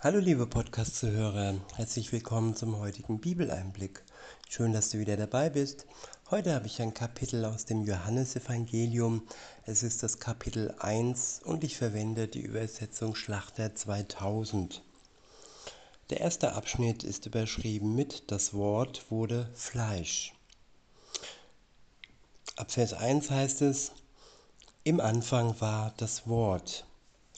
Hallo liebe Podcast-Zuhörer, herzlich willkommen zum heutigen Bibeleinblick. Schön, dass du wieder dabei bist. Heute habe ich ein Kapitel aus dem Johannesevangelium. Es ist das Kapitel 1 und ich verwende die Übersetzung Schlachter 2000. Der erste Abschnitt ist überschrieben mit Das Wort wurde Fleisch. Ab Vers 1 heißt es, Im Anfang war das Wort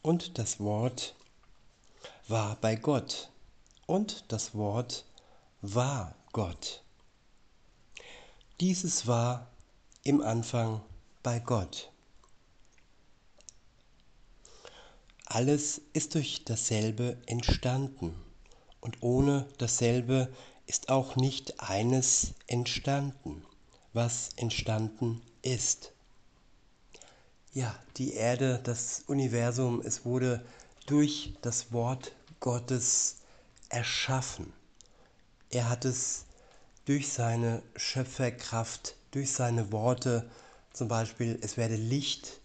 und das Wort war bei Gott und das Wort war Gott. Dieses war im Anfang bei Gott. Alles ist durch dasselbe entstanden und ohne dasselbe ist auch nicht eines entstanden, was entstanden ist. Ja, die Erde, das Universum, es wurde durch das Wort Gottes erschaffen. Er hat es durch seine Schöpferkraft, durch seine Worte, zum Beispiel es werde Licht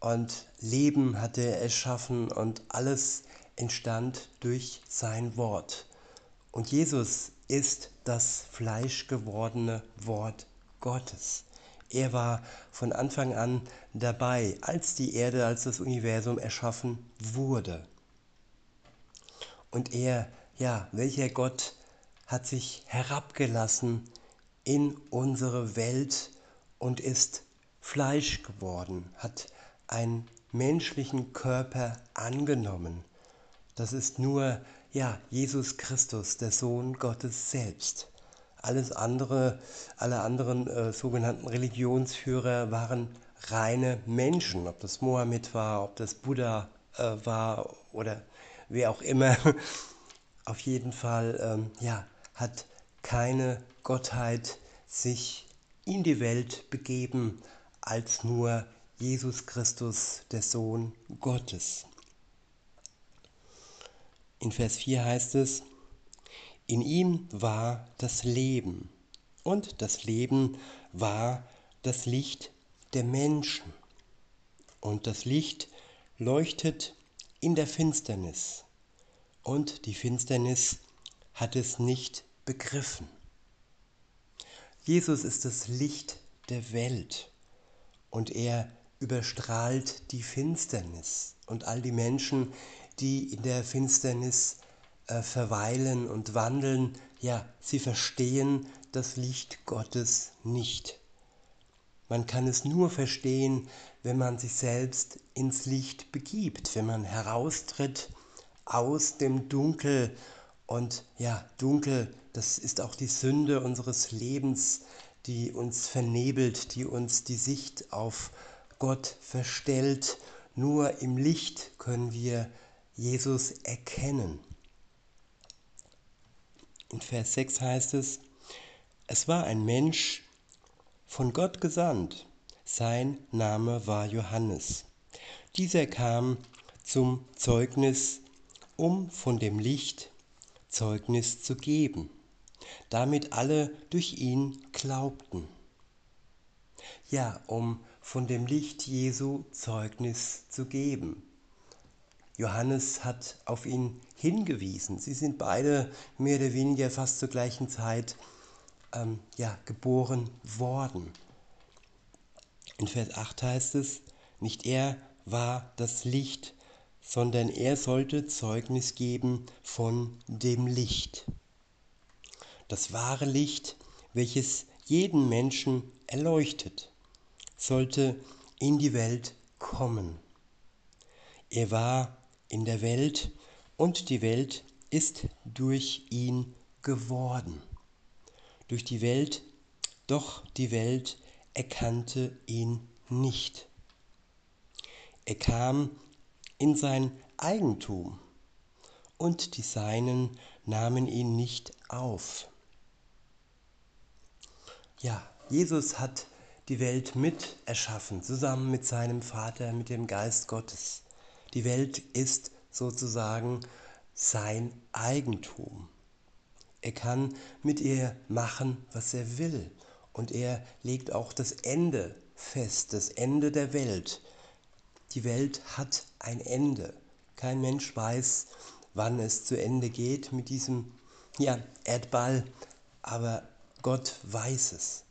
und Leben hat er erschaffen und alles entstand durch sein Wort. Und Jesus ist das fleischgewordene Wort Gottes. Er war von Anfang an dabei, als die Erde, als das Universum erschaffen wurde. Und er, ja, welcher Gott hat sich herabgelassen in unsere Welt und ist Fleisch geworden, hat einen menschlichen Körper angenommen. Das ist nur, ja, Jesus Christus, der Sohn Gottes selbst. Alles andere, alle anderen äh, sogenannten Religionsführer waren reine Menschen, ob das Mohammed war, ob das Buddha äh, war oder wer auch immer. Auf jeden Fall, ähm, ja, hat keine Gottheit sich in die Welt begeben als nur Jesus Christus, der Sohn Gottes. In Vers 4 heißt es, in ihm war das Leben und das Leben war das Licht der Menschen. Und das Licht leuchtet in der Finsternis und die Finsternis hat es nicht begriffen. Jesus ist das Licht der Welt und er überstrahlt die Finsternis und all die Menschen, die in der Finsternis äh, verweilen und wandeln, ja, sie verstehen das Licht Gottes nicht. Man kann es nur verstehen, wenn man sich selbst ins Licht begibt, wenn man heraustritt aus dem Dunkel. Und ja, Dunkel, das ist auch die Sünde unseres Lebens, die uns vernebelt, die uns die Sicht auf Gott verstellt. Nur im Licht können wir Jesus erkennen. In Vers 6 heißt es, es war ein Mensch von Gott gesandt. Sein Name war Johannes. Dieser kam zum Zeugnis um von dem Licht Zeugnis zu geben, damit alle durch ihn glaubten. Ja, um von dem Licht Jesu Zeugnis zu geben. Johannes hat auf ihn hingewiesen. Sie sind beide mehr oder weniger fast zur gleichen Zeit ähm, ja, geboren worden. In Vers 8 heißt es, nicht er war das Licht, sondern er sollte Zeugnis geben von dem Licht. Das wahre Licht, welches jeden Menschen erleuchtet, sollte in die Welt kommen. Er war in der Welt und die Welt ist durch ihn geworden. Durch die Welt, doch die Welt erkannte ihn nicht. Er kam in sein Eigentum, und die Seinen nahmen ihn nicht auf. Ja, Jesus hat die Welt mit erschaffen, zusammen mit seinem Vater, mit dem Geist Gottes. Die Welt ist sozusagen sein Eigentum. Er kann mit ihr machen, was er will. Und er legt auch das Ende fest, das Ende der Welt. Die Welt hat ein Ende. Kein Mensch weiß, wann es zu Ende geht mit diesem ja, Erdball, aber Gott weiß es.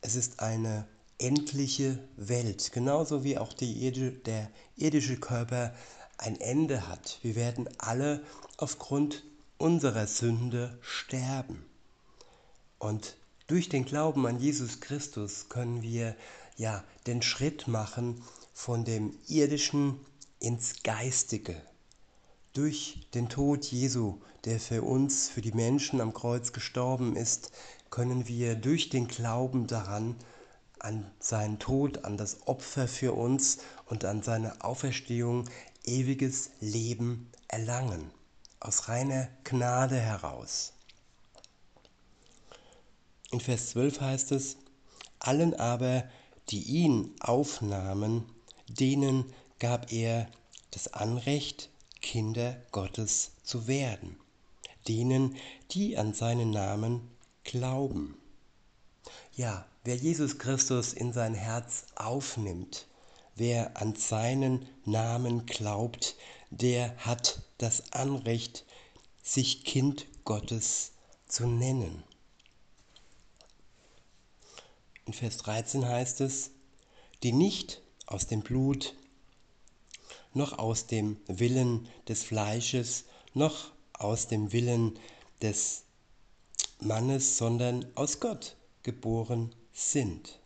Es ist eine endliche Welt, genauso wie auch die, der irdische Körper ein Ende hat. Wir werden alle aufgrund unserer Sünde sterben. Und durch den Glauben an Jesus Christus können wir ja den Schritt machen von dem irdischen ins geistige. Durch den Tod Jesu, der für uns, für die Menschen am Kreuz gestorben ist, können wir durch den Glauben daran, an seinen Tod, an das Opfer für uns und an seine Auferstehung ewiges Leben erlangen, aus reiner Gnade heraus. In Vers 12 heißt es, allen aber, die ihn aufnahmen, denen gab er das Anrecht, Kinder Gottes zu werden, denen, die an seinen Namen glauben. Ja, wer Jesus Christus in sein Herz aufnimmt, wer an seinen Namen glaubt, der hat das Anrecht, sich Kind Gottes zu nennen. In Vers 13 heißt es, die nicht aus dem Blut, noch aus dem Willen des Fleisches, noch aus dem Willen des Mannes, sondern aus Gott geboren sind.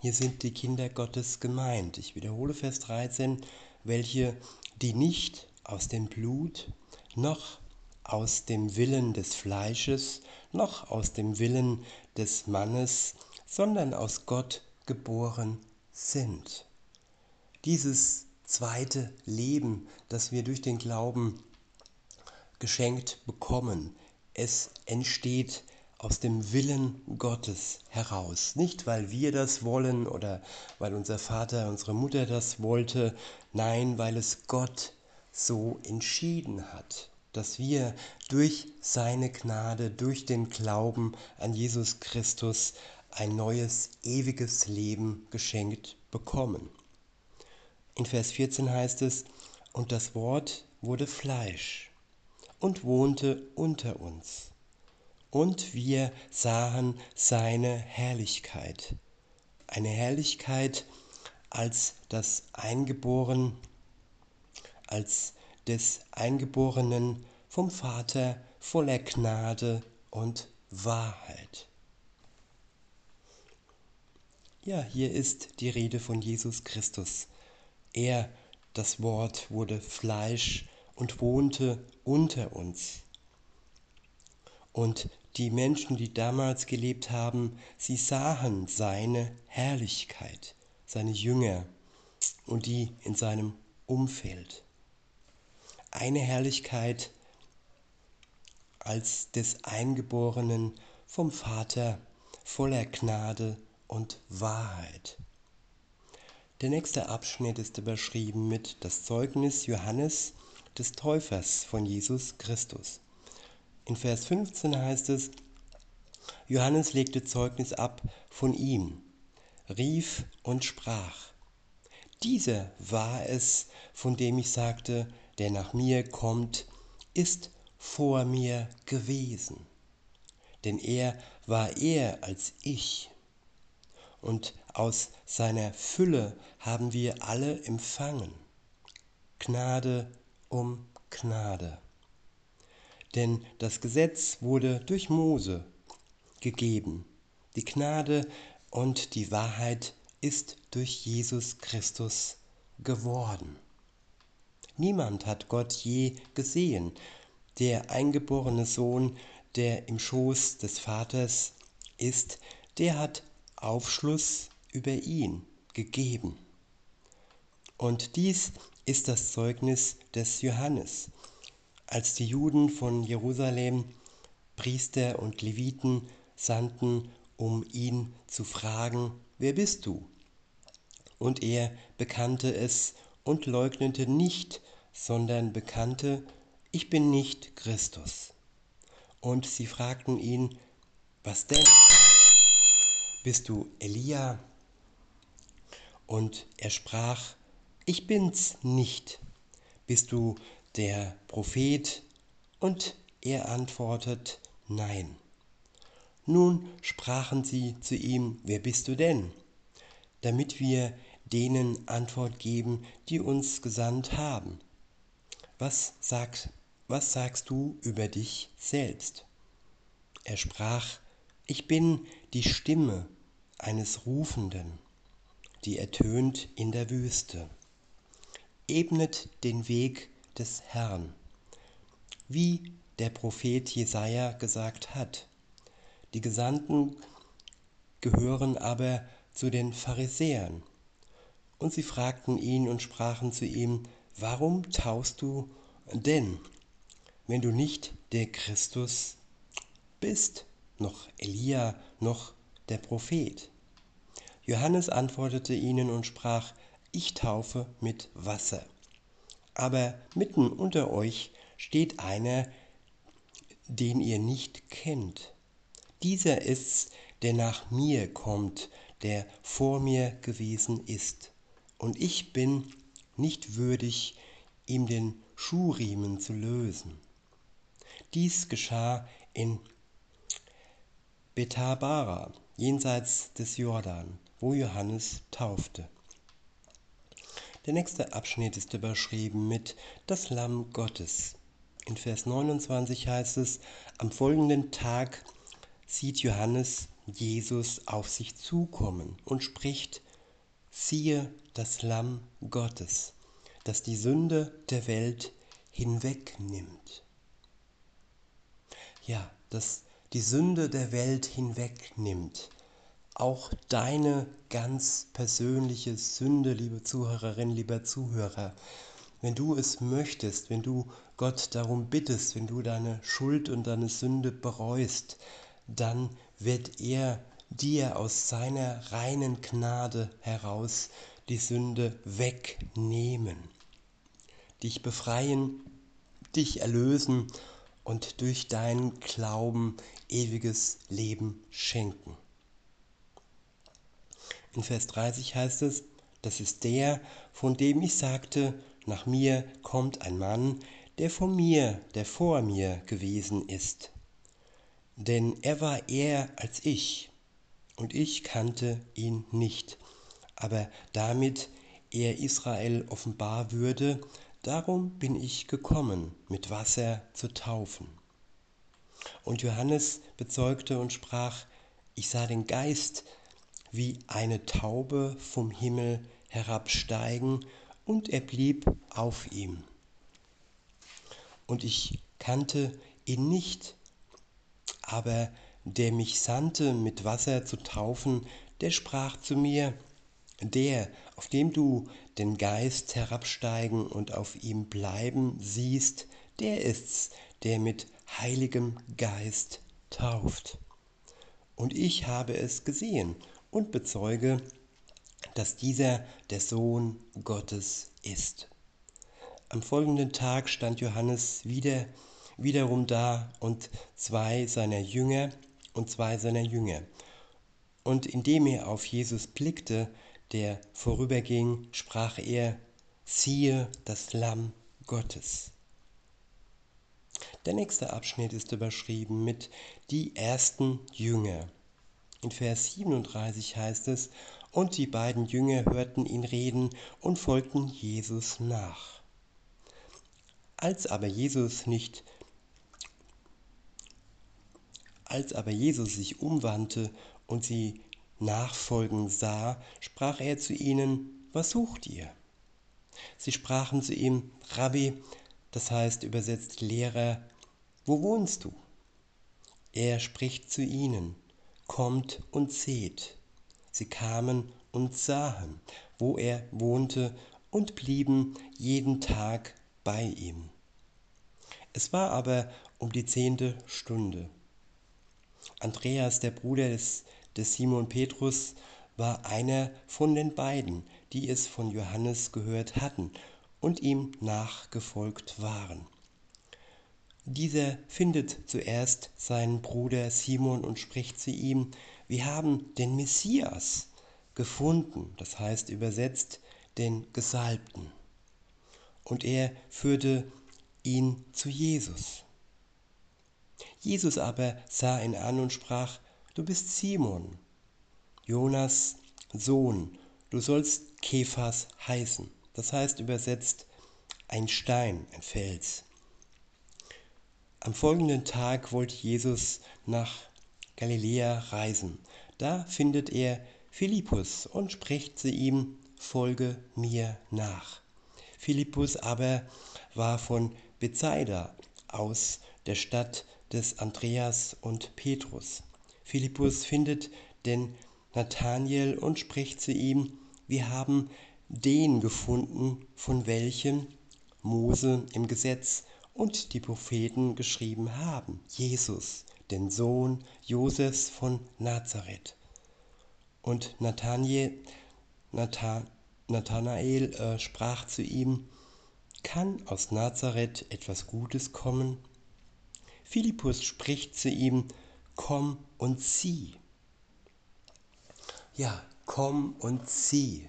Hier sind die Kinder Gottes gemeint. Ich wiederhole Vers 13, welche die nicht aus dem Blut, noch aus dem Willen des Fleisches, noch aus dem Willen des Mannes, sondern aus Gott geboren sind. Dieses zweite Leben, das wir durch den Glauben geschenkt bekommen, es entsteht aus dem Willen Gottes heraus. Nicht, weil wir das wollen oder weil unser Vater, unsere Mutter das wollte, nein, weil es Gott so entschieden hat, dass wir durch seine Gnade, durch den Glauben an Jesus Christus ein neues, ewiges Leben geschenkt bekommen. In Vers 14 heißt es, und das Wort wurde Fleisch und wohnte unter uns. Und wir sahen seine Herrlichkeit, eine Herrlichkeit als das Eingeboren, als des Eingeborenen vom Vater voller Gnade und Wahrheit. Ja, hier ist die Rede von Jesus Christus. Er, das Wort, wurde Fleisch und wohnte unter uns. Und die Menschen, die damals gelebt haben, sie sahen seine Herrlichkeit, seine Jünger und die in seinem Umfeld. Eine Herrlichkeit als des Eingeborenen vom Vater voller Gnade und Wahrheit. Der nächste Abschnitt ist überschrieben mit das Zeugnis Johannes des Täufers von Jesus Christus. In Vers 15 heißt es, Johannes legte Zeugnis ab von ihm, rief und sprach, dieser war es, von dem ich sagte, der nach mir kommt, ist vor mir gewesen. Denn er war eher als ich und aus seiner Fülle haben wir alle empfangen. Gnade um Gnade. Denn das Gesetz wurde durch Mose gegeben. Die Gnade und die Wahrheit ist durch Jesus Christus geworden. Niemand hat Gott je gesehen. Der eingeborene Sohn, der im Schoß des Vaters ist, der hat Aufschluss über ihn gegeben. Und dies ist das Zeugnis des Johannes. Als die Juden von Jerusalem Priester und Leviten sandten, um ihn zu fragen, wer bist du? Und er bekannte es und leugnete nicht, sondern bekannte, ich bin nicht Christus. Und sie fragten ihn, was denn? bist du Elia? Und er sprach, ich bin's nicht. bist du der Prophet? Und er antwortet, nein. Nun sprachen sie zu ihm, wer bist du denn? Damit wir denen Antwort geben, die uns gesandt haben. Was, sagt, was sagst du über dich selbst? Er sprach, ich bin die Stimme eines Rufenden, die ertönt in der Wüste. Ebnet den Weg des Herrn, wie der Prophet Jesaja gesagt hat. Die Gesandten gehören aber zu den Pharisäern. Und sie fragten ihn und sprachen zu ihm, warum taust du denn, wenn du nicht der Christus bist, noch Elia, noch der Prophet? Johannes antwortete ihnen und sprach, ich taufe mit Wasser. Aber mitten unter euch steht einer, den ihr nicht kennt dieser ist's, der nach mir kommt, der vor mir gewesen ist. Und ich bin nicht würdig, ihm den Schuhriemen zu lösen. Dies geschah in Bethabara, jenseits des Jordan, wo Johannes taufte. Der nächste Abschnitt ist überschrieben mit Das Lamm Gottes. In Vers 29 heißt es, am folgenden Tag sieht Johannes Jesus auf sich zukommen und spricht, siehe das Lamm Gottes, das die Sünde der Welt hinwegnimmt. Ja, das die Sünde der Welt hinwegnimmt. Auch deine ganz persönliche Sünde, liebe Zuhörerin, lieber Zuhörer, wenn du es möchtest, wenn du Gott darum bittest, wenn du deine Schuld und deine Sünde bereust, dann wird er dir aus seiner reinen Gnade heraus die Sünde wegnehmen, dich befreien, dich erlösen und durch deinen Glauben ewiges Leben schenken. In Vers 30 heißt es, das ist der, von dem ich sagte, nach mir kommt ein Mann, der vor mir, der vor mir gewesen ist denn er war eher als ich, und ich kannte ihn nicht. Aber damit er Israel offenbar würde, darum bin ich gekommen, mit Wasser zu taufen. Und Johannes bezeugte und sprach, ich sah den Geist wie eine Taube vom Himmel herabsteigen, und er blieb auf ihm. Und ich kannte ihn nicht, aber der mich sandte, mit Wasser zu taufen, der sprach zu mir, der, auf dem du den Geist herabsteigen und auf ihm bleiben siehst, der ist's, der mit heiligem Geist tauft. Und ich habe es gesehen und bezeuge, dass dieser der Sohn Gottes ist. Am folgenden Tag stand Johannes wieder wiederum da und zwei seiner Jünger und zwei seiner Jünger. Und indem er auf Jesus blickte, der vorüberging, sprach er, siehe das Lamm Gottes. Der nächste Abschnitt ist überschrieben mit die ersten Jünger. In Vers 37 heißt es, und die beiden Jünger hörten ihn reden und folgten Jesus nach. Als aber Jesus nicht als aber Jesus sich umwandte und sie nachfolgen sah, sprach er zu ihnen, was sucht ihr? Sie sprachen zu ihm, Rabbi, das heißt übersetzt Lehrer, wo wohnst du? Er spricht zu ihnen, kommt und seht. Sie kamen und sahen, wo er wohnte und blieben jeden Tag bei ihm. Es war aber um die zehnte Stunde. Andreas, der Bruder des, des Simon Petrus, war einer von den beiden, die es von Johannes gehört hatten und ihm nachgefolgt waren. Dieser findet zuerst seinen Bruder Simon und spricht zu ihm, wir haben den Messias gefunden, das heißt übersetzt den Gesalbten. und er führte ihn zu Jesus. Jesus aber sah ihn an und sprach, du bist Simon, Jonas Sohn, du sollst Kephas heißen. Das heißt übersetzt ein Stein, ein Fels. Am folgenden Tag wollte Jesus nach Galiläa reisen. Da findet er Philippus und spricht zu ihm, folge mir nach. Philippus aber war von Bethsaida aus der Stadt des Andreas und Petrus. Philippus findet den Nathanael und spricht zu ihm, wir haben den gefunden, von welchem Mose im Gesetz und die Propheten geschrieben haben, Jesus, den Sohn Josefs von Nazareth. Und Nathanael, äh, sprach zu ihm, kann aus Nazareth etwas Gutes kommen? Philippus spricht zu ihm, komm und sieh. Ja, komm und sieh.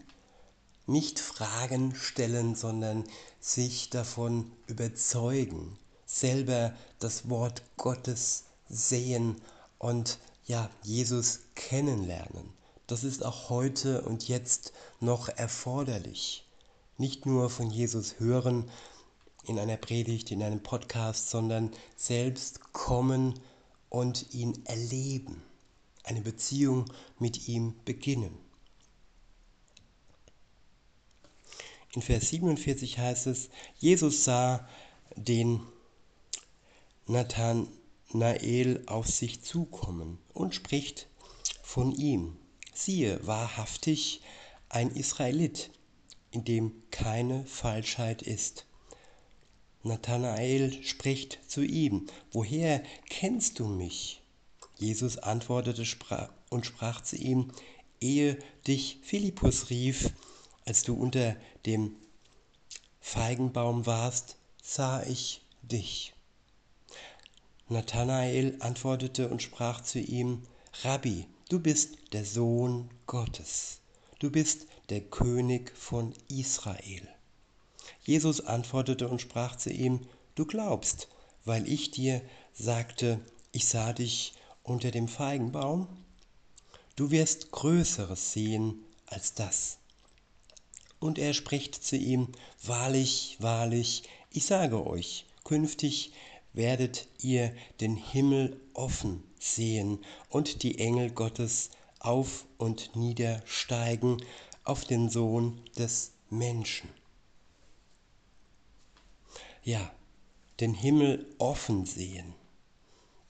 Nicht Fragen stellen, sondern sich davon überzeugen, selber das Wort Gottes sehen und ja, Jesus kennenlernen. Das ist auch heute und jetzt noch erforderlich. Nicht nur von Jesus hören in einer Predigt, in einem Podcast, sondern selbst kommen und ihn erleben eine Beziehung mit ihm beginnen. In Vers 47 heißt es, Jesus sah den Nathanael auf sich zukommen und spricht von ihm. Siehe, wahrhaftig ein Israelit, in dem keine Falschheit ist. Nathanael spricht zu ihm, woher kennst du mich? Jesus antwortete und sprach zu ihm, ehe dich Philippus rief, als du unter dem Feigenbaum warst, sah ich dich. Nathanael antwortete und sprach zu ihm, Rabbi, du bist der Sohn Gottes, du bist der König von Israel. Jesus antwortete und sprach zu ihm, du glaubst, weil ich dir sagte, ich sah dich unter dem Feigenbaum? Du wirst Größeres sehen als das. Und er spricht zu ihm, Wahrlich, wahrlich, ich sage euch, künftig werdet ihr den Himmel offen sehen und die Engel Gottes auf und niedersteigen auf den Sohn des Menschen. Ja, den Himmel offen sehen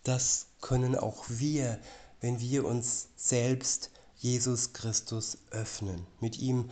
das können auch wir, wenn wir uns selbst Jesus Christus öffnen, mit ihm